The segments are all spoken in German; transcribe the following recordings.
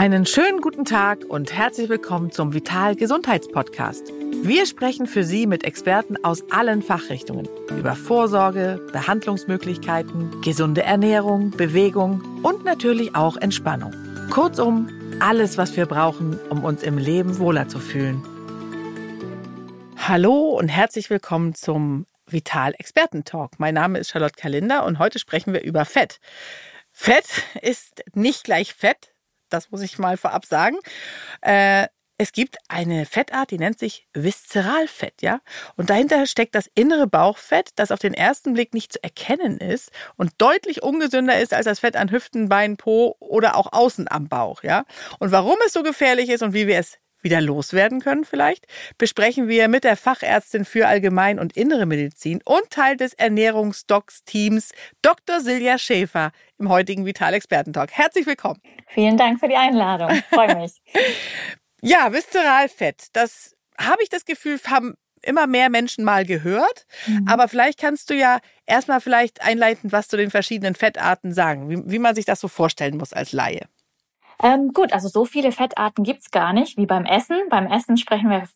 Einen schönen guten Tag und herzlich willkommen zum Vital Gesundheitspodcast. Wir sprechen für Sie mit Experten aus allen Fachrichtungen über Vorsorge, Behandlungsmöglichkeiten, gesunde Ernährung, Bewegung und natürlich auch Entspannung. Kurzum, alles, was wir brauchen, um uns im Leben wohler zu fühlen. Hallo und herzlich willkommen zum Vital Experten Talk. Mein Name ist Charlotte Kalinder und heute sprechen wir über Fett. Fett ist nicht gleich Fett, das muss ich mal vorab sagen. Äh, es gibt eine Fettart, die nennt sich Viszeralfett, ja? Und dahinter steckt das innere Bauchfett, das auf den ersten Blick nicht zu erkennen ist und deutlich ungesünder ist als das Fett an Hüften, Beinen, Po oder auch außen am Bauch, ja? Und warum es so gefährlich ist und wie wir es wieder loswerden können vielleicht, besprechen wir mit der Fachärztin für Allgemein- und Innere Medizin und Teil des Ernährungsdocs-Teams Dr. Silja Schäfer im heutigen Vital Experten Talk. Herzlich willkommen. Vielen Dank für die Einladung. Freue mich. ja, Viszeralfett, das habe ich das Gefühl, haben immer mehr Menschen mal gehört. Mhm. Aber vielleicht kannst du ja erstmal vielleicht einleitend was zu den verschiedenen Fettarten sagen, wie, wie man sich das so vorstellen muss als Laie. Ähm, gut, also so viele Fettarten gibt's gar nicht wie beim Essen. Beim Essen sprechen wir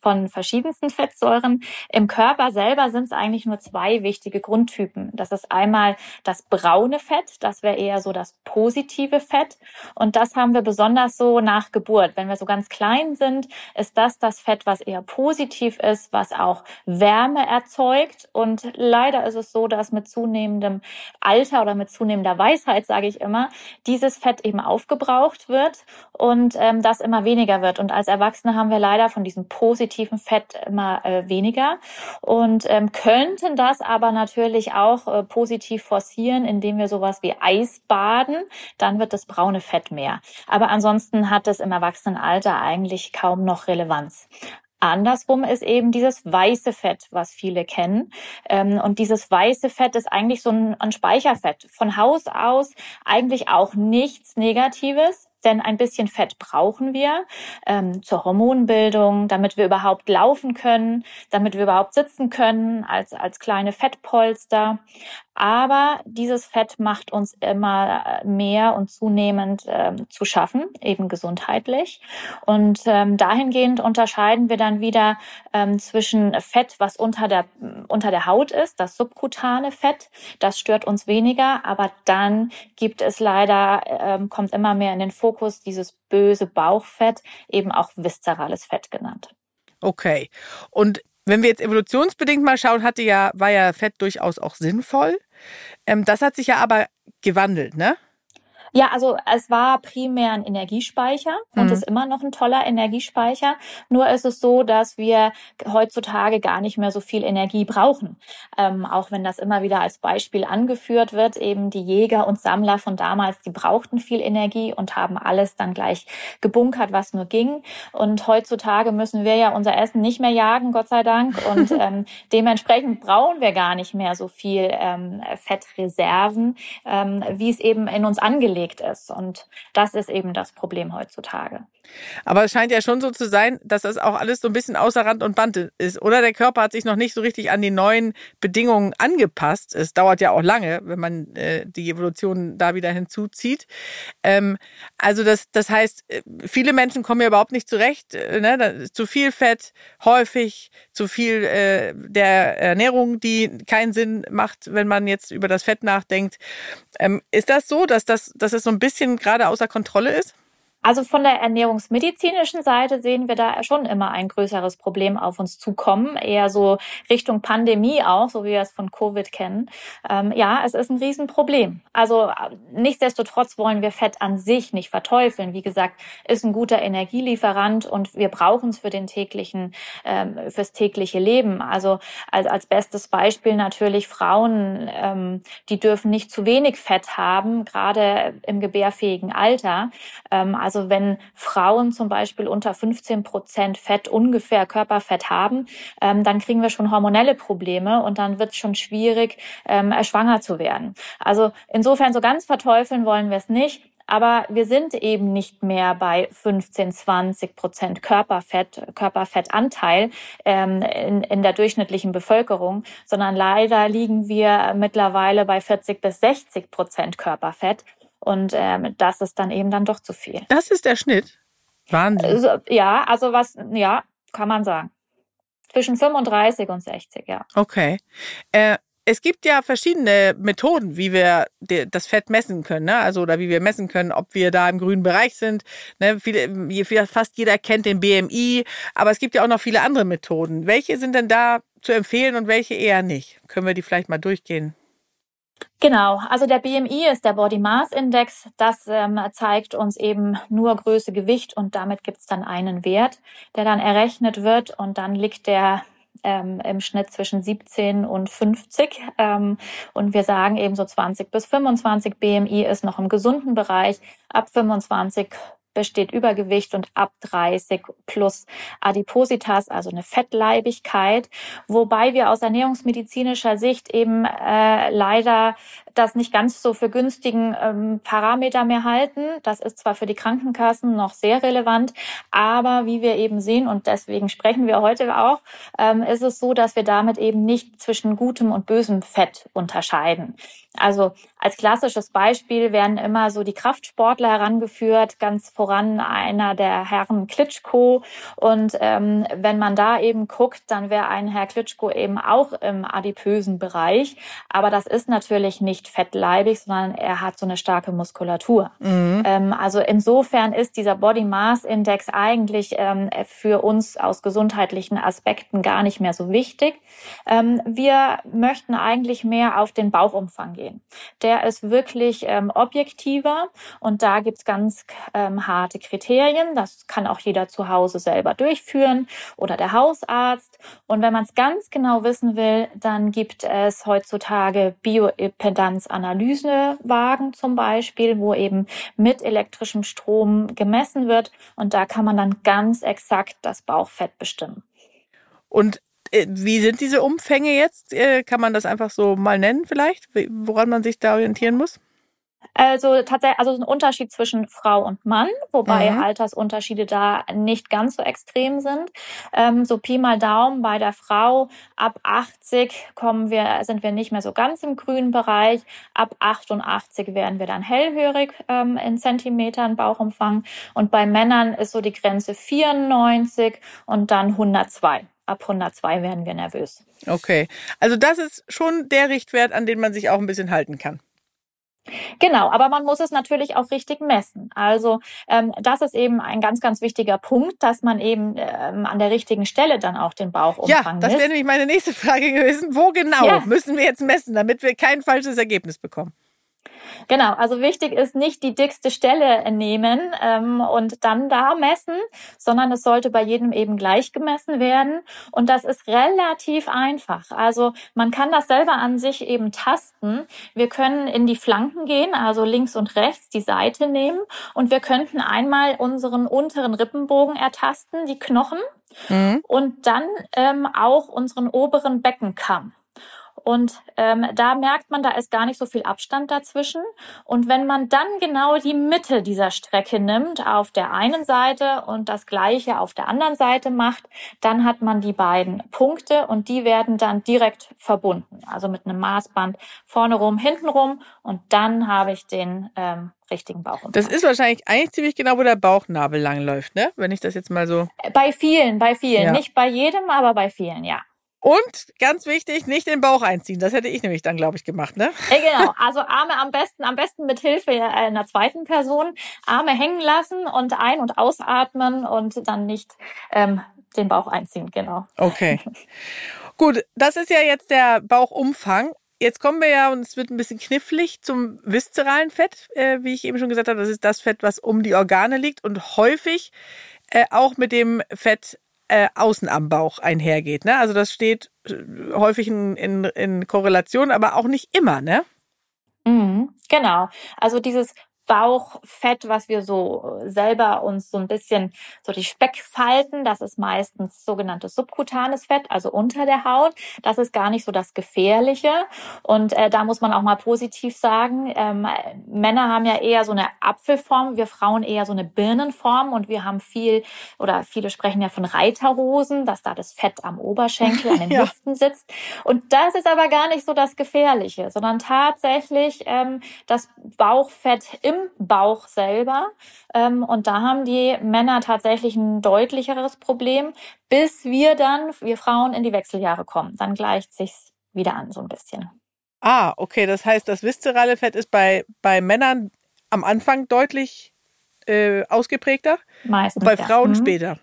von verschiedensten Fettsäuren. Im Körper selber sind es eigentlich nur zwei wichtige Grundtypen. Das ist einmal das braune Fett, das wäre eher so das positive Fett. Und das haben wir besonders so nach Geburt. Wenn wir so ganz klein sind, ist das das Fett, was eher positiv ist, was auch Wärme erzeugt. Und leider ist es so, dass mit zunehmendem Alter oder mit zunehmender Weisheit, sage ich immer, dieses Fett eben aufgebraucht wird und ähm, das immer weniger wird. Und als Erwachsene haben wir leider von diesem positiven Fett immer äh, weniger und ähm, könnten das aber natürlich auch äh, positiv forcieren, indem wir sowas wie Eis baden, dann wird das braune Fett mehr. Aber ansonsten hat es im Erwachsenenalter eigentlich kaum noch Relevanz. Andersrum ist eben dieses weiße Fett, was viele kennen. Ähm, und dieses weiße Fett ist eigentlich so ein Speicherfett. Von Haus aus eigentlich auch nichts Negatives denn ein bisschen Fett brauchen wir ähm, zur Hormonbildung, damit wir überhaupt laufen können, damit wir überhaupt sitzen können als, als kleine Fettpolster. Aber dieses Fett macht uns immer mehr und zunehmend ähm, zu schaffen, eben gesundheitlich. Und ähm, dahingehend unterscheiden wir dann wieder ähm, zwischen Fett, was unter der, unter der Haut ist, das subkutane Fett. Das stört uns weniger. Aber dann gibt es leider, ähm, kommt immer mehr in den Fokus dieses böse Bauchfett, eben auch viszerales Fett genannt. Okay. Und wenn wir jetzt evolutionsbedingt mal schauen, hatte ja, war ja Fett durchaus auch sinnvoll. Ähm, das hat sich ja aber gewandelt, ne? Ja, also es war primär ein Energiespeicher und mhm. ist immer noch ein toller Energiespeicher. Nur ist es so, dass wir heutzutage gar nicht mehr so viel Energie brauchen. Ähm, auch wenn das immer wieder als Beispiel angeführt wird, eben die Jäger und Sammler von damals, die brauchten viel Energie und haben alles dann gleich gebunkert, was nur ging. Und heutzutage müssen wir ja unser Essen nicht mehr jagen, Gott sei Dank. Und ähm, dementsprechend brauchen wir gar nicht mehr so viel ähm, Fettreserven, ähm, wie es eben in uns angelegt angelegt ist. Und das ist eben das Problem heutzutage. Aber es scheint ja schon so zu sein, dass das auch alles so ein bisschen außer Rand und Band ist. Oder der Körper hat sich noch nicht so richtig an die neuen Bedingungen angepasst. Es dauert ja auch lange, wenn man äh, die Evolution da wieder hinzuzieht. Ähm, also das, das heißt, äh, viele Menschen kommen ja überhaupt nicht zurecht. Äh, ne? Zu viel Fett, häufig, zu viel äh, der Ernährung, die keinen Sinn macht, wenn man jetzt über das Fett nachdenkt. Ähm, ist das so, dass das, dass es so ein bisschen gerade außer Kontrolle ist? Also von der ernährungsmedizinischen Seite sehen wir da schon immer ein größeres Problem auf uns zukommen, eher so Richtung Pandemie auch, so wie wir es von Covid kennen. Ähm, ja, es ist ein Riesenproblem. Also nichtsdestotrotz wollen wir Fett an sich nicht verteufeln. Wie gesagt, ist ein guter Energielieferant und wir brauchen es für den täglichen, ähm, fürs tägliche Leben. Also als, als bestes Beispiel natürlich Frauen, ähm, die dürfen nicht zu wenig Fett haben, gerade im gebärfähigen Alter. Ähm, also also wenn Frauen zum Beispiel unter 15 Prozent Fett ungefähr Körperfett haben, ähm, dann kriegen wir schon hormonelle Probleme und dann wird es schon schwierig, ähm, schwanger zu werden. Also insofern so ganz verteufeln wollen wir es nicht. Aber wir sind eben nicht mehr bei 15, 20 Prozent Körperfett, Körperfettanteil ähm, in, in der durchschnittlichen Bevölkerung, sondern leider liegen wir mittlerweile bei 40 bis 60 Prozent Körperfett. Und ähm, das ist dann eben dann doch zu viel. Das ist der Schnitt. Wahnsinn. Also, ja, also was, ja, kann man sagen. Zwischen 35 und 60, ja. Okay. Äh, es gibt ja verschiedene Methoden, wie wir das Fett messen können, ne? Also oder wie wir messen können, ob wir da im grünen Bereich sind. Ne? Viele, fast jeder kennt den BMI, aber es gibt ja auch noch viele andere Methoden. Welche sind denn da zu empfehlen und welche eher nicht? Können wir die vielleicht mal durchgehen? Genau, also der BMI ist der Body Mass Index. Das ähm, zeigt uns eben nur Größe, Gewicht und damit gibt es dann einen Wert, der dann errechnet wird und dann liegt der ähm, im Schnitt zwischen 17 und 50. Ähm, und wir sagen eben so 20 bis 25 BMI ist noch im gesunden Bereich. Ab 25 besteht Übergewicht und ab 30 plus Adipositas, also eine Fettleibigkeit, wobei wir aus ernährungsmedizinischer Sicht eben äh, leider das nicht ganz so für günstigen ähm, Parameter mehr halten. Das ist zwar für die Krankenkassen noch sehr relevant, aber wie wir eben sehen, und deswegen sprechen wir heute auch, ähm, ist es so, dass wir damit eben nicht zwischen gutem und bösem Fett unterscheiden. Also als klassisches Beispiel werden immer so die Kraftsportler herangeführt, ganz voran einer der Herren Klitschko. Und ähm, wenn man da eben guckt, dann wäre ein Herr Klitschko eben auch im adipösen Bereich. Aber das ist natürlich nicht nicht fettleibig, sondern er hat so eine starke Muskulatur. Mhm. Ähm, also insofern ist dieser Body Mass Index eigentlich ähm, für uns aus gesundheitlichen Aspekten gar nicht mehr so wichtig. Ähm, wir möchten eigentlich mehr auf den Bauchumfang gehen. Der ist wirklich ähm, objektiver und da gibt's ganz ähm, harte Kriterien. Das kann auch jeder zu Hause selber durchführen oder der Hausarzt. Und wenn man es ganz genau wissen will, dann gibt es heutzutage Bioimpedanz Analysewagen zum Beispiel, wo eben mit elektrischem Strom gemessen wird. Und da kann man dann ganz exakt das Bauchfett bestimmen. Und äh, wie sind diese Umfänge jetzt? Äh, kann man das einfach so mal nennen vielleicht, woran man sich da orientieren muss? Also tatsächlich, also ein Unterschied zwischen Frau und Mann, wobei mhm. Altersunterschiede da nicht ganz so extrem sind. Ähm, so Pi mal Daumen bei der Frau ab 80 kommen wir, sind wir nicht mehr so ganz im grünen Bereich. Ab 88 werden wir dann hellhörig ähm, in Zentimetern Bauchumfang und bei Männern ist so die Grenze 94 und dann 102 ab 102 werden wir nervös. Okay, also das ist schon der Richtwert, an den man sich auch ein bisschen halten kann. Genau, aber man muss es natürlich auch richtig messen. Also ähm, das ist eben ein ganz, ganz wichtiger Punkt, dass man eben ähm, an der richtigen Stelle dann auch den Bauchumfang Ja, das wäre nämlich meine nächste Frage gewesen. Wo genau ja. müssen wir jetzt messen, damit wir kein falsches Ergebnis bekommen? Genau, also wichtig ist nicht die dickste Stelle nehmen ähm, und dann da messen, sondern es sollte bei jedem eben gleich gemessen werden. Und das ist relativ einfach. Also man kann das selber an sich eben tasten. Wir können in die Flanken gehen, also links und rechts die Seite nehmen und wir könnten einmal unseren unteren Rippenbogen ertasten, die Knochen, mhm. und dann ähm, auch unseren oberen Beckenkamm. Und ähm, da merkt man, da ist gar nicht so viel Abstand dazwischen. Und wenn man dann genau die Mitte dieser Strecke nimmt, auf der einen Seite und das gleiche auf der anderen Seite macht, dann hat man die beiden Punkte und die werden dann direkt verbunden. Also mit einem Maßband vorne rum, hinten rum und dann habe ich den ähm, richtigen Bauchumfang. Das ist wahrscheinlich eigentlich ziemlich genau, wo der Bauchnabel langläuft, ne? Wenn ich das jetzt mal so. Bei vielen, bei vielen. Ja. Nicht bei jedem, aber bei vielen, ja. Und ganz wichtig, nicht den Bauch einziehen. Das hätte ich nämlich dann, glaube ich, gemacht, ne? Ja, genau. Also Arme am besten, am besten mit Hilfe einer zweiten Person. Arme hängen lassen und ein- und ausatmen und dann nicht ähm, den Bauch einziehen, genau. Okay. Gut, das ist ja jetzt der Bauchumfang. Jetzt kommen wir ja, und es wird ein bisschen knifflig, zum viszeralen Fett, äh, wie ich eben schon gesagt habe. Das ist das Fett, was um die Organe liegt und häufig äh, auch mit dem Fett äh, außen am Bauch einhergeht. Ne? Also das steht äh, häufig in, in, in Korrelation, aber auch nicht immer, ne? Mhm, genau. Also dieses Bauchfett, was wir so selber uns so ein bisschen so die Speckfalten, das ist meistens sogenanntes subkutanes Fett, also unter der Haut. Das ist gar nicht so das Gefährliche. Und äh, da muss man auch mal positiv sagen, ähm, Männer haben ja eher so eine Apfelform, wir Frauen eher so eine Birnenform und wir haben viel oder viele sprechen ja von Reiterhosen, dass da das Fett am Oberschenkel, an den ja. Hüften sitzt. Und das ist aber gar nicht so das Gefährliche, sondern tatsächlich ähm, das Bauchfett im Bauch selber. Ähm, und da haben die Männer tatsächlich ein deutlicheres Problem, bis wir dann, wir Frauen, in die Wechseljahre kommen. Dann gleicht sich's wieder an, so ein bisschen. Ah, okay. Das heißt, das viszerale Fett ist bei, bei Männern am Anfang deutlich äh, ausgeprägter. Meistens. Und bei ja. Frauen Mhm. später.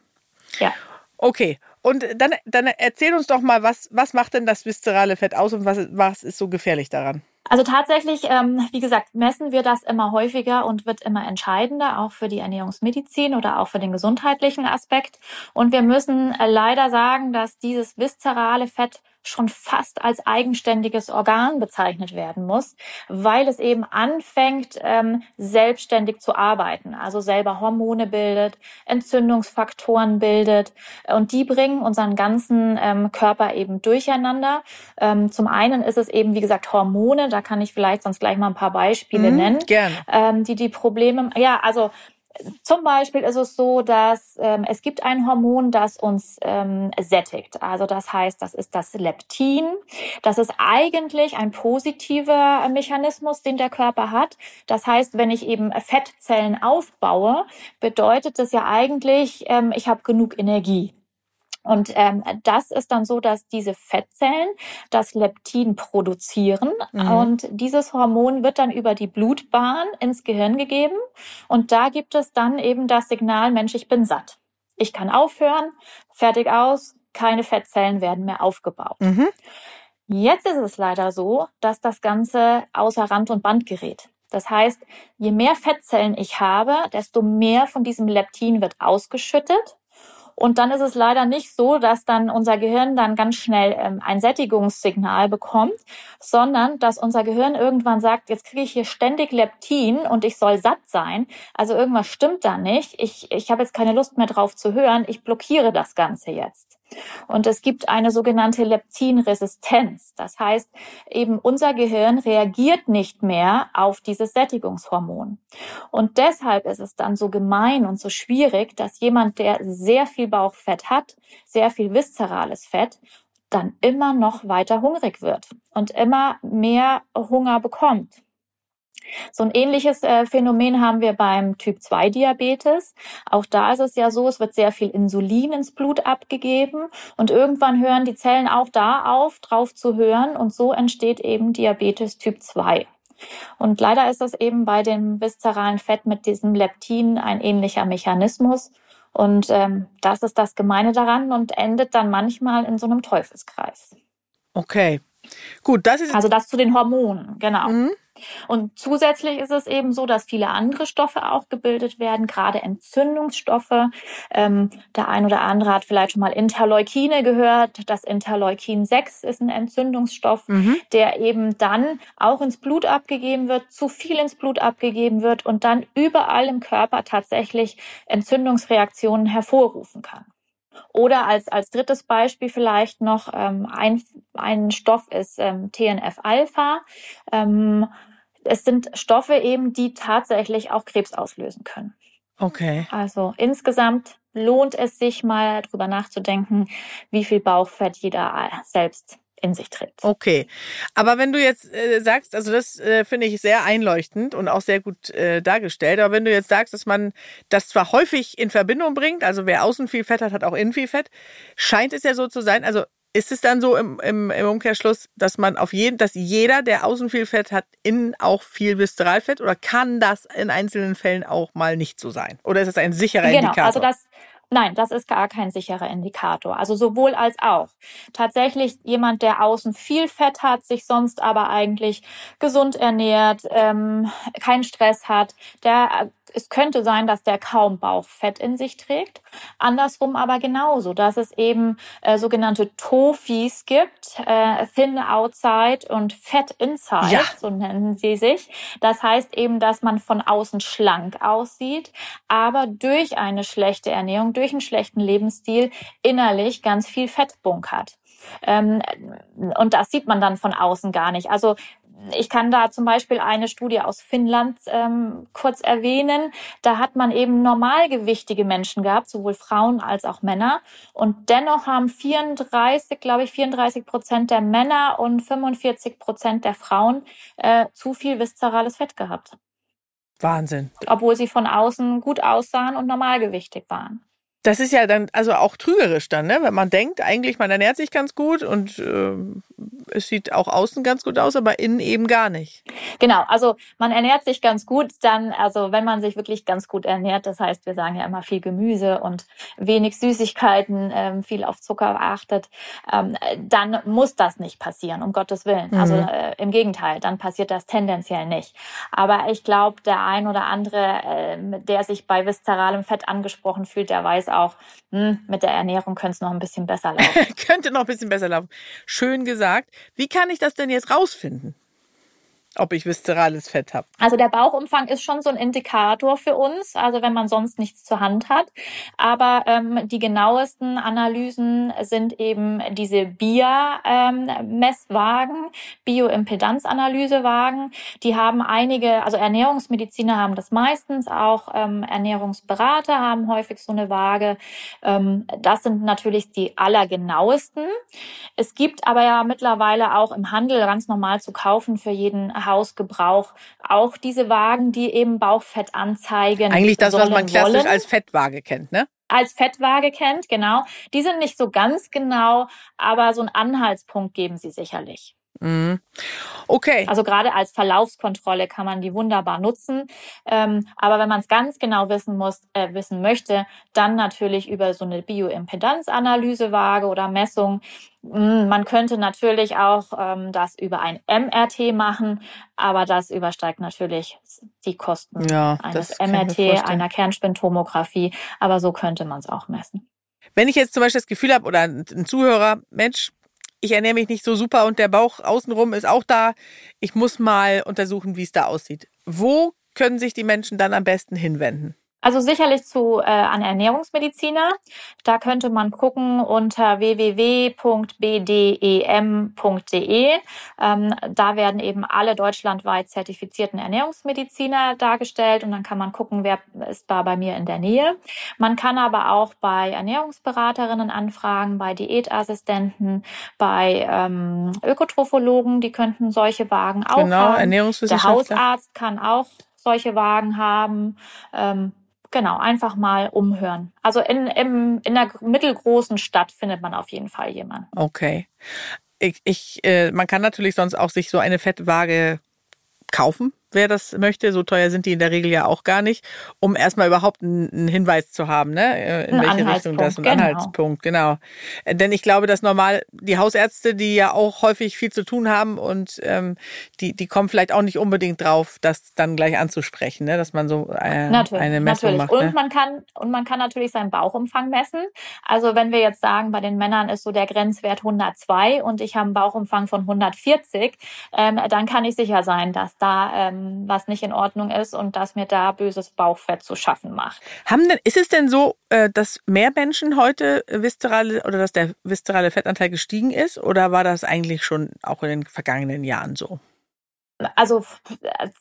Ja. Okay. Und dann, dann erzähl uns doch mal, was, was macht denn das viszerale Fett aus und was, was ist so gefährlich daran? Also tatsächlich, ähm, wie gesagt, messen wir das immer häufiger und wird immer entscheidender, auch für die Ernährungsmedizin oder auch für den gesundheitlichen Aspekt. Und wir müssen äh, leider sagen, dass dieses viszerale Fett schon fast als eigenständiges Organ bezeichnet werden muss, weil es eben anfängt, ähm, selbstständig zu arbeiten, also selber Hormone bildet, Entzündungsfaktoren bildet und die bringen unseren ganzen ähm, Körper eben durcheinander. Ähm, zum einen ist es eben, wie gesagt, Hormone, da kann ich vielleicht sonst gleich mal ein paar Beispiele Mhm, nennen, Gerne. ähm, die die Probleme, ja, also zum Beispiel ist es so, dass ähm, es gibt ein Hormon, das uns ähm, sättigt. Also das heißt, das ist das Leptin. Das ist eigentlich ein positiver Mechanismus, den der Körper hat. Das heißt, wenn ich eben Fettzellen aufbaue, bedeutet das ja eigentlich, ähm, ich habe genug Energie. Und ähm, das ist dann so, dass diese Fettzellen das Leptin produzieren Mhm. und dieses Hormon wird dann über die Blutbahn ins Gehirn gegeben und da gibt es dann eben das Signal, Mensch, ich bin satt. Ich kann aufhören, fertig aus, keine Fettzellen werden mehr aufgebaut. Mhm. Jetzt ist es leider so, dass das Ganze außer Rand und Band gerät. Das heißt, je mehr Fettzellen ich habe, desto mehr von diesem Leptin wird ausgeschüttet. Und dann ist es leider nicht so, dass dann unser Gehirn dann ganz schnell ähm, ein Sättigungssignal bekommt, sondern dass unser Gehirn irgendwann sagt, jetzt kriege ich hier ständig Leptin und ich soll satt sein. Also irgendwas stimmt da nicht. Ich, ich habe jetzt keine Lust mehr drauf zu hören. Ich blockiere das Ganze jetzt. Und es gibt eine sogenannte Leptinresistenz. Das heißt, eben unser Gehirn reagiert nicht mehr auf dieses Sättigungshormon. Und deshalb ist es dann so gemein und so schwierig, dass jemand, der sehr viel Bauchfett hat, sehr viel viszerales Fett, dann immer noch weiter hungrig wird und immer mehr Hunger bekommt. So ein ähnliches äh, Phänomen haben wir beim Typ-2-Diabetes. Auch da ist es ja so, es wird sehr viel Insulin ins Blut abgegeben und irgendwann hören die Zellen auch da auf, drauf zu hören und so entsteht eben Diabetes Typ 2. Und leider ist das eben bei dem viszeralen Fett mit diesem Leptin ein ähnlicher Mechanismus. Und ähm, das ist das Gemeine daran und endet dann manchmal in so einem Teufelskreis. Okay. Gut, das ist. Also das zu den Hormonen, genau. Mhm. Und zusätzlich ist es eben so, dass viele andere Stoffe auch gebildet werden, gerade Entzündungsstoffe. Ähm, der ein oder andere hat vielleicht schon mal Interleukine gehört. Das Interleukin 6 ist ein Entzündungsstoff, Mhm. der eben dann auch ins Blut abgegeben wird, zu viel ins Blut abgegeben wird und dann überall im Körper tatsächlich Entzündungsreaktionen hervorrufen kann. Oder als, als drittes Beispiel vielleicht noch ähm, ein, ein Stoff ist ähm, TNF-Alpha. Ähm, es sind Stoffe eben, die tatsächlich auch Krebs auslösen können. Okay. Also insgesamt lohnt es sich mal drüber nachzudenken, wie viel Bauchfett jeder äh, selbst in sich trägt. Okay. Aber wenn du jetzt äh, sagst, also das äh, finde ich sehr einleuchtend und auch sehr gut äh, dargestellt, aber wenn du jetzt sagst, dass man das zwar häufig in Verbindung bringt, also wer außen viel Fett hat, hat auch innen viel Fett, scheint es ja so zu sein, also ist es dann so im, im, im Umkehrschluss, dass man auf jeden, dass jeder, der außen viel Fett hat, innen auch viel Viszeralfett oder kann das in einzelnen Fällen auch mal nicht so sein? Oder ist es ein sicherer Genau, Indikator? also das, nein, das ist gar kein sicherer Indikator. Also sowohl als auch. Tatsächlich jemand, der außen viel Fett hat, sich sonst aber eigentlich gesund ernährt, ähm, keinen Stress hat, der es könnte sein, dass der kaum Bauchfett in sich trägt. Andersrum aber genauso, dass es eben äh, sogenannte Tofis gibt, äh, Thin Outside und Fat Inside, Ja. so nennen sie sich. Das heißt eben, dass man von außen schlank aussieht, aber durch eine schlechte Ernährung, durch einen schlechten Lebensstil innerlich ganz viel Fett bunkert. Ähm, und das sieht man dann von außen gar nicht. Also ich kann da zum Beispiel eine Studie aus Finnland ähm, kurz erwähnen. Da hat man eben normalgewichtige Menschen gehabt, sowohl Frauen als auch Männer. Und dennoch haben 34, glaube ich, 34 Prozent der Männer und 45 Prozent der Frauen äh, zu viel viszerales Fett gehabt. Wahnsinn. Obwohl sie von außen gut aussahen und normalgewichtig waren. Das ist ja dann also auch trügerisch dann, ne? wenn man denkt, eigentlich man ernährt sich ganz gut und äh, es sieht auch außen ganz gut aus, aber innen eben gar nicht. Genau, also man ernährt sich ganz gut, dann, also wenn man sich wirklich ganz gut ernährt, das heißt, wir sagen ja immer viel Gemüse und wenig Süßigkeiten, ähm, viel auf Zucker achtet, ähm, dann muss das nicht passieren, um Gottes Willen. Mhm. Also äh, im Gegenteil, dann passiert das tendenziell nicht. Aber ich glaube, der ein oder andere, äh, der sich bei viszeralem Fett angesprochen fühlt, der weiß auch, hm, mit der Ernährung könnte es noch ein bisschen besser laufen. könnte noch ein bisschen besser laufen. Schön gesagt. Wie kann ich das denn jetzt rausfinden? Ob ich viszerales Fett habe. Also der Bauchumfang ist schon so ein Indikator für uns, also wenn man sonst nichts zur Hand hat. Aber ähm, die genauesten Analysen sind eben diese BIA-Messwagen, ähm, Bioimpedanzanalysewagen. Die haben einige, also Ernährungsmediziner haben das meistens, auch ähm, Ernährungsberater haben häufig so eine Waage. Ähm, das sind natürlich die allergenauesten. Es gibt aber ja mittlerweile auch im Handel ganz normal zu kaufen für jeden Hausgebrauch auch diese Wagen, die eben Bauchfett anzeigen. Eigentlich das, was man klassisch wollen. als Fettwaage kennt, ne? als Fettwaage kennt, genau. Die sind nicht so ganz genau, aber so einen Anhaltspunkt geben sie sicherlich. Mhm. Okay. Also gerade als Verlaufskontrolle kann man die wunderbar nutzen. Ähm, aber wenn man es ganz genau wissen muss, äh, wissen möchte, dann natürlich über so eine Bioimpedanzanalysewaage oder Messung. Hm, man könnte natürlich auch ähm, das über ein MRT machen, aber das übersteigt natürlich die Kosten ja, eines MRT, einer Kernspintomographie. Aber so könnte man es auch messen. Wenn ich jetzt zum Beispiel das Gefühl habe oder ein Zuhörer, Mensch, ich ernähre mich nicht so super und der Bauch außenrum ist auch da. Ich muss mal untersuchen, wie es da aussieht. Wo können sich die Menschen dann am besten hinwenden? Also sicherlich zu äh, an Ernährungsmediziner. Da könnte man gucken unter www.bdem.de. Ähm, da werden eben alle deutschlandweit zertifizierten Ernährungsmediziner dargestellt und dann kann man gucken, wer ist da bei mir in der Nähe. Man kann aber auch bei Ernährungsberaterinnen anfragen, bei Diätassistenten, bei ähm, Ökotrophologen, die könnten solche Wagen auch genau, haben. Ernährungswissenschaftler. Der Hausarzt kann auch solche Wagen haben. Ähm, Genau, einfach mal umhören. Also in, in, in einer mittelgroßen Stadt findet man auf jeden Fall jemanden. Okay. Ich, ich, äh, man kann natürlich sonst auch sich so eine Fettwaage kaufen wer das möchte. So teuer sind die in der Regel ja auch gar nicht, um erstmal überhaupt einen, Hinweis zu haben, ne? Äh, in ein welche Richtung das ein genau. Anhaltspunkt, genau. Äh, denn ich glaube, dass normal die Hausärzte, die ja auch häufig viel zu tun haben und ähm, die, die kommen vielleicht auch nicht unbedingt drauf, das dann gleich anzusprechen, ne? dass man so äh, eine Messung natürlich. macht. Und ne? man kann und man kann natürlich seinen Bauchumfang messen. Also wenn wir jetzt sagen, bei den Männern ist so der Grenzwert 102 und ich habe einen Bauchumfang von 140, ähm, dann kann ich sicher sein, dass da ähm, was nicht in Ordnung ist und dass mir da böses Bauchfett zu schaffen macht. Haben denn, ist es denn so, äh, dass mehr Menschen heute viszerale oder dass der viszerale Fettanteil gestiegen ist oder war das eigentlich schon auch in den vergangenen Jahren so? Also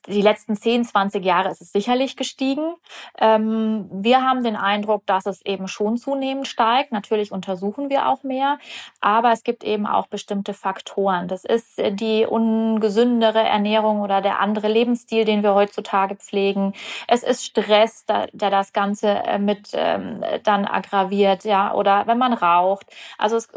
die letzten 10, 20 Jahre ist es sicherlich gestiegen. Ähm, wir haben den Eindruck, dass es eben schon zunehmend steigt. Natürlich untersuchen wir auch mehr, aber es gibt eben auch bestimmte Faktoren. Das ist die ungesündere Ernährung oder der andere Lebensstil, den wir heutzutage pflegen. Es ist Stress, der das Ganze äh, mit ähm, dann aggraviert, ja, oder wenn man raucht, also es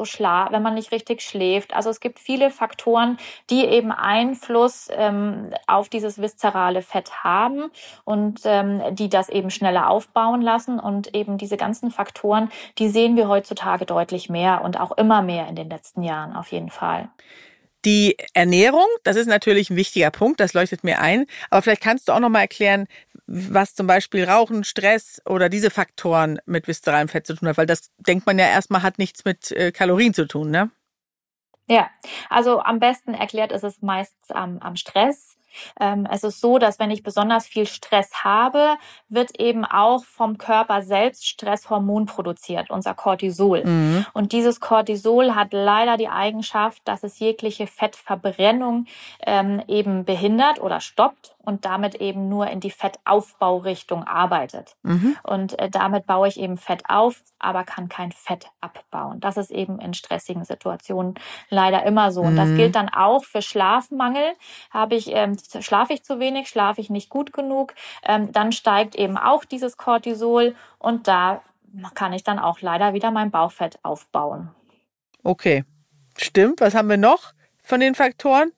wenn man nicht richtig schläft. Also es gibt viele Faktoren, die eben Einfluss ähm, ähm, auf dieses viszerale Fett haben und ähm, die das eben schneller aufbauen lassen. Und eben diese ganzen Faktoren, die sehen wir heutzutage deutlich mehr und auch immer mehr in den letzten Jahren auf jeden Fall. Die Ernährung, das ist natürlich ein wichtiger Punkt, das leuchtet mir ein. Aber vielleicht kannst du auch noch mal erklären, was zum Beispiel Rauchen, Stress oder diese Faktoren mit viszeralem Fett zu tun hat, weil das denkt man ja erstmal hat nichts mit äh, Kalorien zu tun, ne? Ja, also am besten erklärt ist es meist am, am Stress. Ähm, es ist so, dass wenn ich besonders viel Stress habe, wird eben auch vom Körper selbst Stresshormon produziert, unser Cortisol. Mhm. Und dieses Cortisol hat leider die Eigenschaft, dass es jegliche Fettverbrennung ähm, eben behindert oder stoppt und damit eben nur in die Fettaufbaurichtung arbeitet. Mhm. Und äh, damit baue ich eben Fett auf, aber kann kein Fett abbauen. Das ist eben in stressigen Situationen leider immer so. Und das mhm. gilt dann auch für Schlafmangel. Habe ich, ähm, schlafe ich zu wenig, schlafe ich nicht gut genug, ähm, dann steigt eben auch dieses Cortisol und da kann ich dann auch leider wieder mein Bauchfett aufbauen. Okay, stimmt. Was haben wir noch von den Faktoren?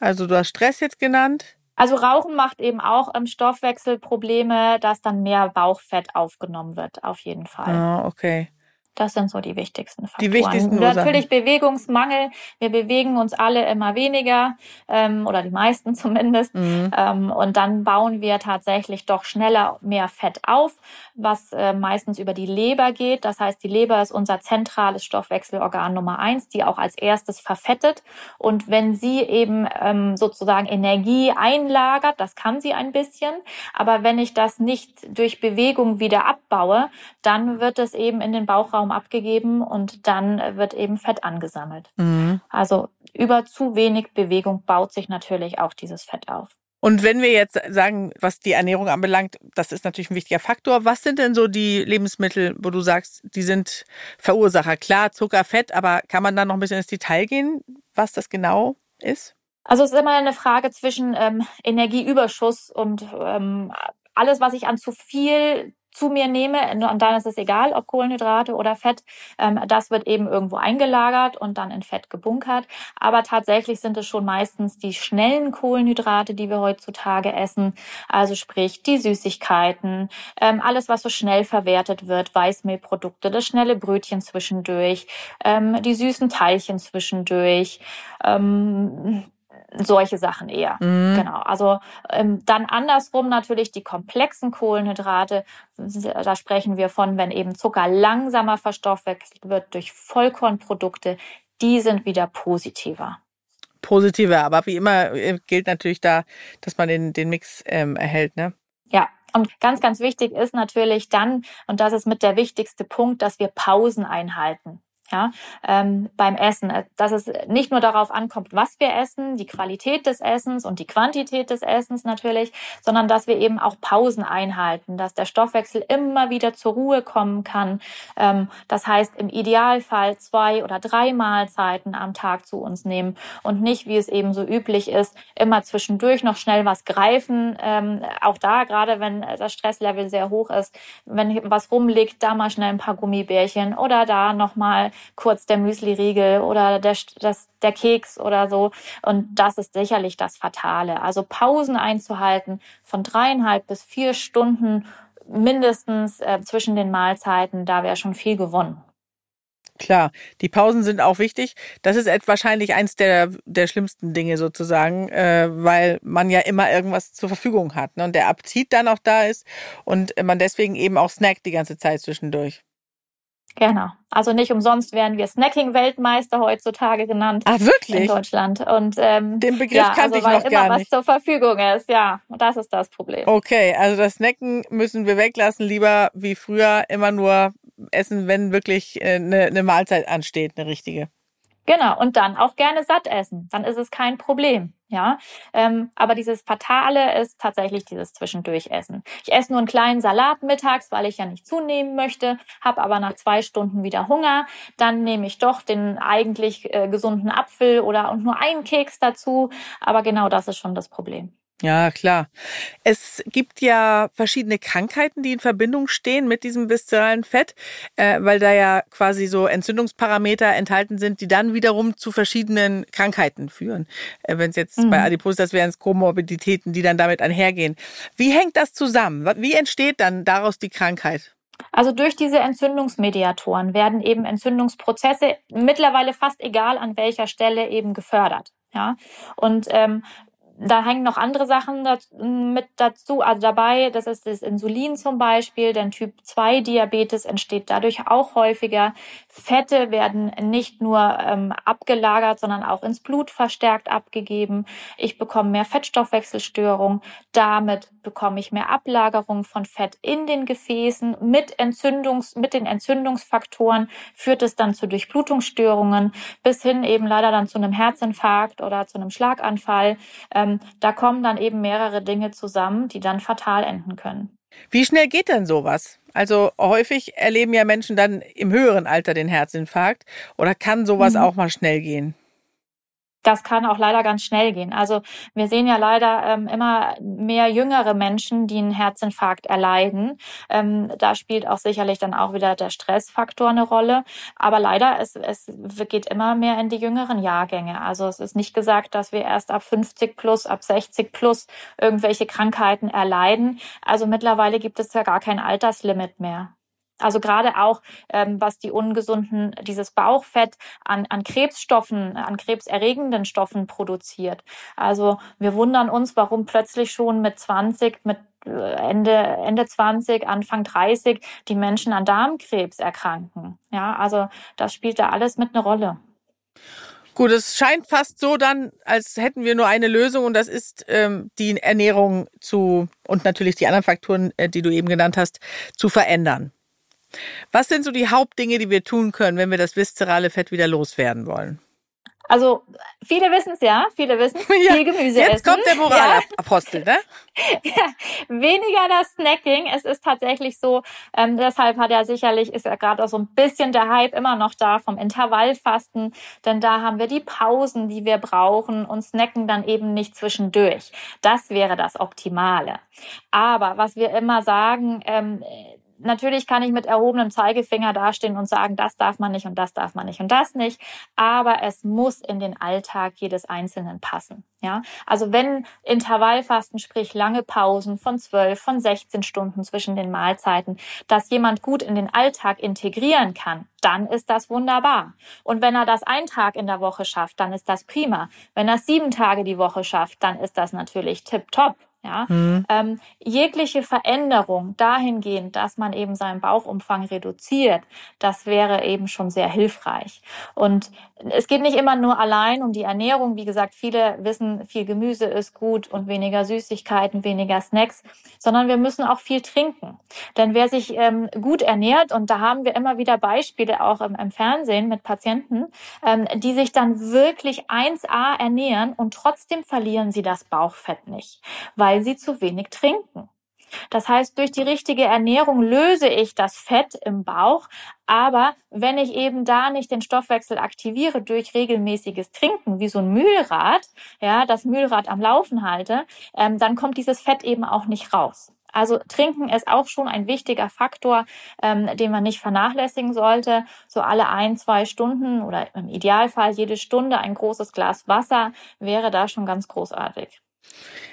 Also du hast Stress jetzt genannt. Also Rauchen macht eben auch im Stoffwechsel Probleme, dass dann mehr Bauchfett aufgenommen wird, auf jeden Fall. Ah, okay. Das sind so die wichtigsten Faktoren. Die wichtigsten Ursachen. Natürlich Bewegungsmangel. Wir bewegen uns alle immer weniger ähm, oder die meisten zumindest. Mhm. Ähm, und dann bauen wir tatsächlich doch schneller mehr Fett auf, was äh, meistens über die Leber geht. Das heißt, die Leber ist unser zentrales Stoffwechselorgan Nummer eins, die auch als erstes verfettet. Und wenn sie eben ähm, sozusagen Energie einlagert, das kann sie ein bisschen, aber wenn ich das nicht durch Bewegung wieder abbaue, dann wird es eben in den Bauchraum Bauchraum abgegeben und dann wird eben Fett angesammelt. Mhm. Also über zu wenig Bewegung baut sich natürlich auch dieses Fett auf. Und wenn wir jetzt sagen, was die Ernährung anbelangt, das ist natürlich ein wichtiger Faktor. Was sind denn so die Lebensmittel, wo du sagst, die sind Verursacher? Klar, Zucker, Fett, aber kann man da noch ein bisschen ins Detail gehen, was das genau ist? Also es ist immer eine Frage zwischen ähm, Energieüberschuss und ähm, alles, was ich an zu viel zu mir nehme, und dann ist es egal, ob Kohlenhydrate oder Fett, ähm, das wird eben irgendwo eingelagert und dann in Fett gebunkert. Aber tatsächlich sind es schon meistens die schnellen Kohlenhydrate, die wir heutzutage essen, also sprich die Süßigkeiten, ähm, alles, was so schnell verwertet wird, Weißmehlprodukte, das schnelle Brötchen zwischendurch, ähm, die süßen Teilchen zwischendurch, solche Sachen eher. Mhm. Genau. Also ähm, dann andersrum natürlich die komplexen Kohlenhydrate. Da sprechen wir von, wenn eben Zucker langsamer verstoffwechselt wird durch Vollkornprodukte. Die sind wieder positiver. Positiver, aber wie immer äh, gilt natürlich da, dass man den, den Mix ähm, erhält, ne? Ja, und ganz, ganz wichtig ist natürlich dann, und das ist mit der wichtigste Punkt, dass wir Pausen einhalten ja, ähm, beim Essen, äh, dass es nicht nur darauf ankommt, was wir essen, die Qualität des Essens und die Quantität des Essens natürlich, sondern dass wir eben auch Pausen einhalten, dass der Stoffwechsel immer wieder zur Ruhe kommen kann. Ähm, das heißt, im Idealfall zwei oder drei Mahlzeiten am Tag zu uns nehmen und nicht, wie es eben so üblich ist, immer zwischendurch noch schnell was greifen. Ähm, auch da, gerade wenn das Stresslevel sehr hoch ist, wenn was rumliegt, da mal schnell ein paar Gummibärchen oder da nochmal kurz der Müsli-Riegel oder der, das, der Keks oder so. Und das ist sicherlich das Fatale. Also Pausen einzuhalten von dreieinhalb bis vier Stunden mindestens äh, zwischen den Mahlzeiten, da wäre schon viel gewonnen. Klar, die Pausen sind auch wichtig. Das ist wahrscheinlich eins der, der schlimmsten Dinge sozusagen, äh, weil man ja immer irgendwas zur Verfügung hat ne? und der Appetit dann auch da ist und man deswegen eben auch snackt die ganze Zeit zwischendurch. Genau. Also nicht umsonst werden wir Snacking-Weltmeister heutzutage genannt. Ah, wirklich? In Deutschland. Und ähm, den Begriff ja, kannte also, ich noch gar nicht. was zur Verfügung ist, ja. Und das ist das Problem. Okay, also das Snacken müssen wir weglassen. Lieber wie früher immer nur essen, wenn wirklich eine, äh, eine Mahlzeit ansteht, eine richtige. Genau, und dann auch gerne satt essen. Dann ist es kein Problem. Ja, ähm, aber dieses Fatale ist tatsächlich dieses Zwischendurchessen. Ich esse nur einen kleinen Salat mittags, weil ich ja nicht zunehmen möchte, habe aber nach zwei Stunden wieder Hunger. Dann nehme ich doch den eigentlich äh, gesunden Apfel oder und nur einen Keks dazu. Aber genau das ist schon das Problem. Ja, klar. Es gibt ja verschiedene Krankheiten, die in Verbindung stehen mit diesem viszeralen Fett, äh, weil da ja quasi so Entzündungsparameter enthalten sind, die dann wiederum zu verschiedenen Krankheiten führen. Äh, Wenn es jetzt mhm. bei Adipositas wären es Komorbiditäten, die dann damit einhergehen. Wie hängt das zusammen? Wie entsteht dann daraus die Krankheit? Also durch diese Entzündungsmediatoren werden eben Entzündungsprozesse mittlerweile fast egal an welcher Stelle eben gefördert. Ja, und ähm, da hängen noch andere Sachen mit dazu, also dabei, das ist das Insulin zum Beispiel, denn Typ 2 Diabetes entsteht dadurch auch häufiger. Fette werden nicht nur ähm, abgelagert, sondern auch ins Blut verstärkt abgegeben. Ich bekomme mehr Fettstoffwechselstörung, damit bekomme ich mehr Ablagerung von Fett in den Gefäßen. Mit Entzündungs, mit den Entzündungsfaktoren führt es dann zu Durchblutungsstörungen bis hin eben leider dann zu einem Herzinfarkt oder zu einem Schlaganfall. ähm, da kommen dann eben mehrere Dinge zusammen, die dann fatal enden können. Wie schnell geht denn sowas? Also häufig erleben ja Menschen dann im höheren Alter den Herzinfarkt oder kann sowas mhm. auch mal schnell gehen? Das kann auch leider ganz schnell gehen. Also wir sehen ja leider ähm, immer mehr jüngere Menschen, die einen Herzinfarkt erleiden. Ähm, da spielt auch sicherlich dann auch wieder der Stressfaktor eine Rolle. Aber leider, es, es geht immer mehr in die jüngeren Jahrgänge. Also es ist nicht gesagt, dass wir erst ab 50 plus, ab 60 plus irgendwelche Krankheiten erleiden. Also mittlerweile gibt es ja gar kein Alterslimit mehr. Also gerade auch, ähm, was die ungesunden, dieses Bauchfett an, an Krebsstoffen, an krebserregenden Stoffen produziert. Also wir wundern uns, warum plötzlich schon mit 20, mit äh, Ende, Ende 20, Anfang 30 die Menschen an Darmkrebs erkranken. Ja, also das spielt da alles mit eine Rolle. Gut, es scheint fast so dann, als hätten wir nur eine Lösung und das ist ähm, die Ernährung zu und natürlich die anderen Faktoren, äh, die du eben genannt hast, zu verändern. Was sind so die Hauptdinge, die wir tun können, wenn wir das viszerale Fett wieder loswerden wollen? Also viele wissen es ja, viele wissen ja, viel Gemüse jetzt essen. Jetzt kommt der Moralapostel, ja. ne? ja, weniger das Snacking. Es ist tatsächlich so, ähm, deshalb hat er sicherlich, ist ja gerade auch so ein bisschen der Hype immer noch da vom Intervallfasten, denn da haben wir die Pausen, die wir brauchen und snacken dann eben nicht zwischendurch. Das wäre das Optimale. Aber was wir immer sagen, ähm, natürlich kann ich mit erhobenem Zeigefinger dastehen und sagen, das darf man nicht und das darf man nicht und das nicht. Aber es muss in den Alltag jedes Einzelnen passen. Ja, also wenn Intervallfasten, sprich lange Pausen von 12, von 16 Stunden zwischen den Mahlzeiten, dass jemand gut in den Alltag integrieren kann, dann ist das wunderbar. Und wenn er das einen Tag in der Woche schafft, dann ist das prima. Wenn er sieben Tage die Woche schafft, dann ist das natürlich tipptopp. Ja, mhm. ähm, jegliche Veränderung dahingehend, dass man eben seinen Bauchumfang reduziert, das wäre eben schon sehr hilfreich. Und es geht nicht immer nur allein um die Ernährung. Wie gesagt, viele wissen, viel Gemüse ist gut und weniger Süßigkeiten, weniger Snacks, sondern wir müssen auch viel trinken. Denn wer sich ähm, gut ernährt, und da haben wir immer wieder Beispiele auch im, im Fernsehen mit Patienten, ähm, die sich dann wirklich 1A ernähren und trotzdem verlieren sie das Bauchfett nicht, weil weil sie zu wenig trinken. Das heißt, durch die richtige Ernährung löse ich das Fett im Bauch, aber wenn ich eben da nicht den Stoffwechsel aktiviere durch regelmäßiges Trinken, wie so ein Mühlrad, ja, das Mühlrad am Laufen halte, ähm, dann kommt dieses Fett eben auch nicht raus. Also trinken ist auch schon ein wichtiger Faktor, ähm, den man nicht vernachlässigen sollte. So alle ein, zwei Stunden oder im Idealfall jede Stunde ein großes Glas Wasser wäre da schon ganz großartig.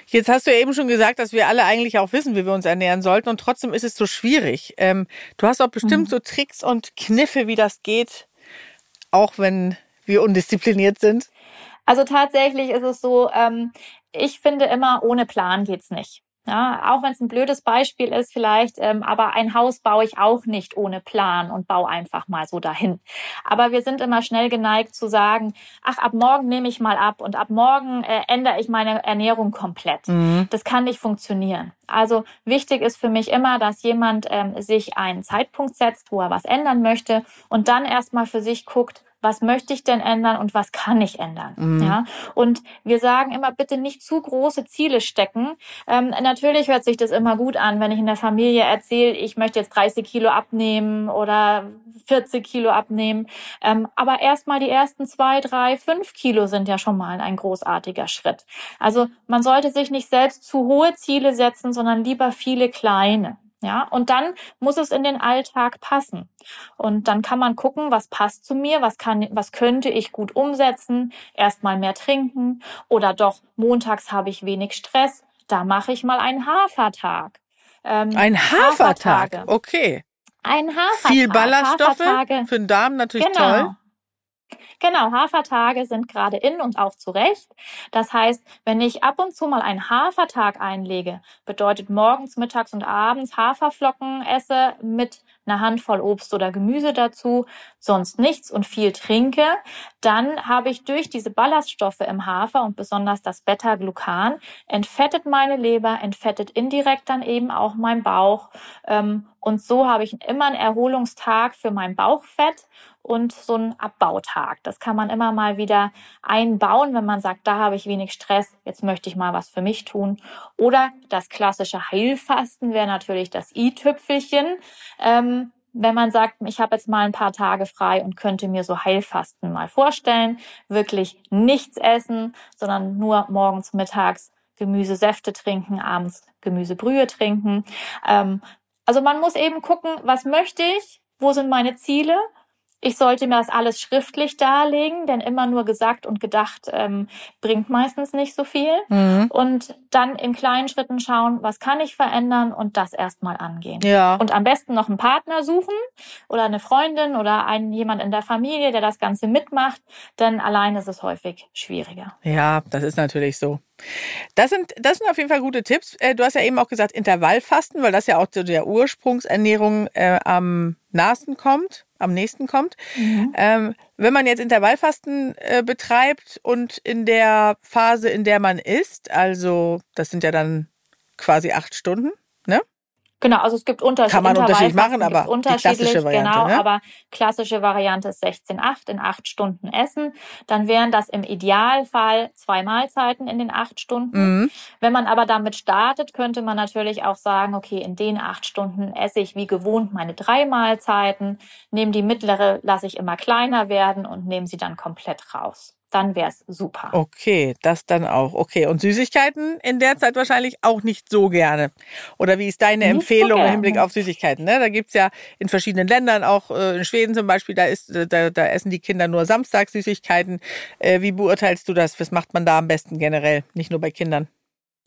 Jetzt hast du ja eben schon gesagt, dass wir alle eigentlich auch wissen, wie wir uns ernähren sollten und trotzdem ist es so schwierig. Ähm, du hast auch bestimmt mhm. so Tricks und Kniffe, wie das geht, auch wenn wir undiszipliniert sind. Also tatsächlich ist es so, ähm, ich finde immer, ohne Plan geht's nicht. Ja, auch wenn es ein blödes Beispiel ist vielleicht, ähm, aber ein Haus baue ich auch nicht ohne Plan und baue einfach mal so dahin. Aber wir sind immer schnell geneigt zu sagen, ach, ab morgen nehme ich mal ab und ab morgen äh, ändere ich meine Ernährung komplett. Mhm. Das kann nicht funktionieren. Also wichtig ist für mich immer, dass jemand ähm, sich einen Zeitpunkt setzt, wo er was ändern möchte und dann erstmal für sich guckt, was möchte ich denn ändern und was kann ich ändern. Mhm. Ja, und wir sagen immer, bitte nicht zu große Ziele stecken. Ähm, natürlich hört sich das immer gut an, wenn ich in der Familie erzähle, ich möchte jetzt 30 Kilo abnehmen oder 40 Kilo abnehmen. Ähm, aber erstmal die ersten zwei, drei, fünf Kilo sind ja schon mal ein großartiger Schritt. Also man sollte sich nicht selbst zu hohe Ziele setzen, sondern lieber viele kleine. Ja, und dann muss es in den Alltag passen. Und dann kann man gucken, was passt zu mir, was kann, was könnte ich gut umsetzen. Erstmal mehr trinken oder doch montags habe ich wenig Stress. Da mache ich mal einen Hafertag. Ähm, ein Hafertag, okay. Ein Hafertag. Viel Ballaststoffe für den Darm natürlich genau. toll. Genau, Hafertage sind gerade in und auch zurecht. Das heißt, wenn ich ab und zu mal einen Hafertag einlege, bedeutet morgens, mittags und abends Haferflocken esse mit einer Handvoll Obst oder Gemüse dazu, sonst nichts und viel trinke, dann habe ich durch diese Ballaststoffe im Hafer und besonders das Beta-Glucan entfettet meine Leber, entfettet indirekt dann eben auch mein Bauch. Ähm, und so habe ich immer einen Erholungstag für mein Bauchfett und so einen Abbautag. Das kann man immer mal wieder einbauen, wenn man sagt, da habe ich wenig Stress, jetzt möchte ich mal was für mich tun. Oder das klassische Heilfasten wäre natürlich das i-Tüpfelchen. Ähm, wenn man sagt, ich habe jetzt mal ein paar Tage frei und könnte mir so Heilfasten mal vorstellen, wirklich nichts essen, sondern nur morgens, mittags Gemüsesäfte trinken, abends Gemüsebrühe trinken. Ähm, also man muss eben gucken, was möchte ich, wo sind meine Ziele ich sollte mir das alles schriftlich darlegen, denn immer nur gesagt und gedacht ähm, bringt meistens nicht so viel. Mhm. Und dann in kleinen Schritten schauen, was kann ich verändern und das erstmal angehen. Ja. Und am besten noch einen Partner suchen oder eine Freundin oder einen jemand in der Familie, der das Ganze mitmacht, denn allein ist es häufig schwieriger. Ja, das ist natürlich so. Das sind, das sind auf jeden Fall gute Tipps. Äh, du hast ja eben auch gesagt Intervallfasten, weil das ja auch zu der Ursprungsernährung äh, am nahesten kommt am nächsten kommt. Mhm. Ähm, wenn man jetzt Intervallfasten äh, betreibt und in der Phase, in der man isst, also das sind ja dann quasi acht Stunden, ne? Genau, also es gibt Unterschiede. Kann man unterschiedlich machen, aber unterschiedlich, die klassische Variante, genau, ne? aber klassische Variante ist 16,8 in acht Stunden essen. Dann wären das im Idealfall zwei Mahlzeiten in den acht Stunden. Mhm. Wenn man aber damit startet, könnte man natürlich auch sagen, okay, in den acht Stunden esse ich wie gewohnt meine drei Mahlzeiten, nehme die mittlere, lasse ich immer kleiner werden und nehme sie dann komplett raus dann wäre es super. Okay, das dann auch. Okay, und Süßigkeiten in der Zeit wahrscheinlich auch nicht so gerne. Oder wie ist deine nicht Empfehlung so im Hinblick auf Süßigkeiten? Ne? Da gibt's ja in verschiedenen Ländern, auch äh, in Schweden zum Beispiel, da, ist, da, da essen die Kinder nur Samstags Süßigkeiten. Äh, wie beurteilst du das? Was macht man da am besten generell, nicht nur bei Kindern?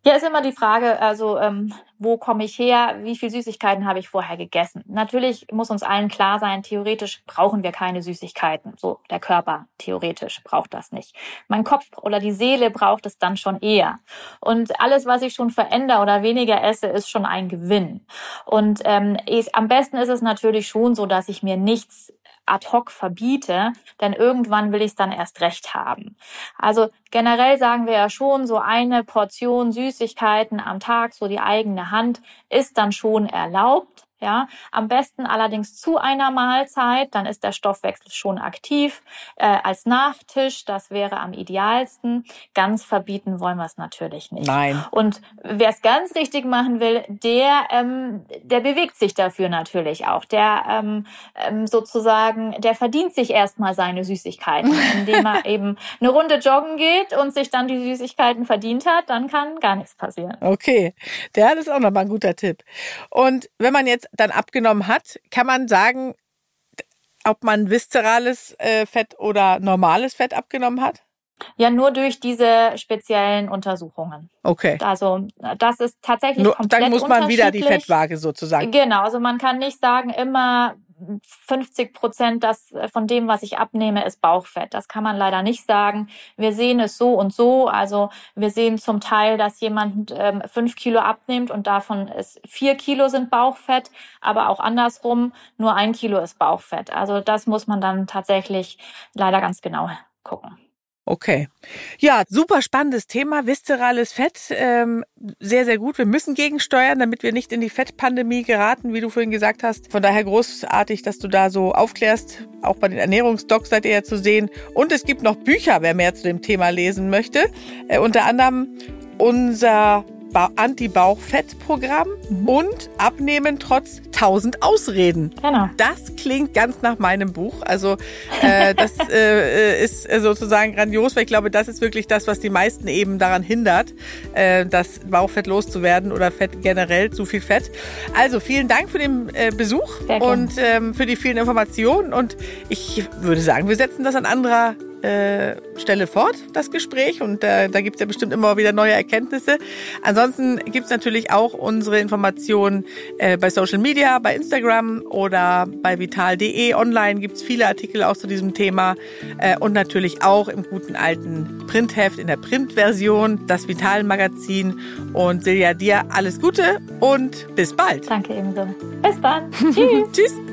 Ja, ist immer die Frage, also ähm, wo komme ich her, wie viel Süßigkeiten habe ich vorher gegessen. Natürlich muss uns allen klar sein, theoretisch brauchen wir keine Süßigkeiten. So, der Körper theoretisch braucht das nicht. Mein Kopf oder die Seele braucht es dann schon eher. Und alles, was ich schon verändere oder weniger esse, ist schon ein Gewinn. Und ähm, ich, am besten ist es natürlich schon so, dass ich mir nichts ad hoc verbiete, denn irgendwann will ich es dann erst recht haben. Also generell sagen wir ja schon, so eine Portion Süßigkeiten am Tag, so die eigene Hand, ist dann schon erlaubt. Ja, am besten allerdings zu einer Mahlzeit, dann ist der Stoffwechsel schon aktiv. Äh, als Nachtisch, das wäre am idealsten. Ganz verbieten wollen wir es natürlich nicht. Nein. Und wer es ganz richtig machen will, der, ähm, der bewegt sich dafür natürlich auch. Der ähm, ähm, sozusagen, der verdient sich erstmal seine Süßigkeiten, indem er eben eine Runde joggen geht und sich dann die Süßigkeiten verdient hat, dann kann gar nichts passieren. Okay, der ist auch nochmal ein guter Tipp. Und wenn man jetzt dann abgenommen hat, kann man sagen, ob man viszerales äh, Fett oder normales Fett abgenommen hat? Ja, nur durch diese speziellen Untersuchungen. Okay. Also das ist tatsächlich nur, komplett Dann muss man wieder die Fettwaage sozusagen. Genau, also man kann nicht sagen, immer 50 Prozent das äh, von dem, was ich abnehme, ist Bauchfett. Das kann man leider nicht sagen. Wir sehen es so und so. Also wir sehen zum Teil, dass jemand ähm, fünf Kilo abnimmt und davon ist vier Kilo sind Bauchfett, aber auch andersrum nur ein Kilo ist Bauchfett. Also das muss man dann tatsächlich leider ganz genau gucken. Okay. Ja, super spannendes Thema, viszerales Fett. Ähm, sehr, sehr gut. Wir müssen gegensteuern, damit wir nicht in die Fettpandemie geraten, wie du vorhin gesagt hast. Von daher großartig, dass du da so aufklärst. Auch bei den Ernährungsdocs seid ihr ja zu sehen. Und es gibt noch Bücher, wer mehr zu dem Thema lesen möchte. Äh, unter anderem unser Anti-Bauchfett-Programm mhm. und Abnehmen trotz 1000 Ausreden. Genau. Das klingt ganz nach meinem Buch. Also äh, das äh, ist sozusagen grandios, weil ich glaube, das ist wirklich das, was die meisten eben daran hindert, äh, das Bauchfett loszuwerden oder Fett generell, zu viel Fett. Also vielen Dank für den äh, Besuch und ähm, für die vielen Informationen und ich würde sagen, wir setzen das an anderer äh, Stelle fort, das Gespräch. Und äh, da gibt es ja bestimmt immer wieder neue Erkenntnisse. Ansonsten gibt es natürlich auch unsere Informationen äh, bei Social Media, bei Instagram oder bei vital.de. Online gibt es viele Artikel auch zu diesem Thema. Äh, und natürlich auch im guten alten Printheft, in der Printversion, das Vital-Magazin. Und Silja, dir alles Gute und bis bald. Danke ebenso. Bis dann. Tschüss. Tschüss.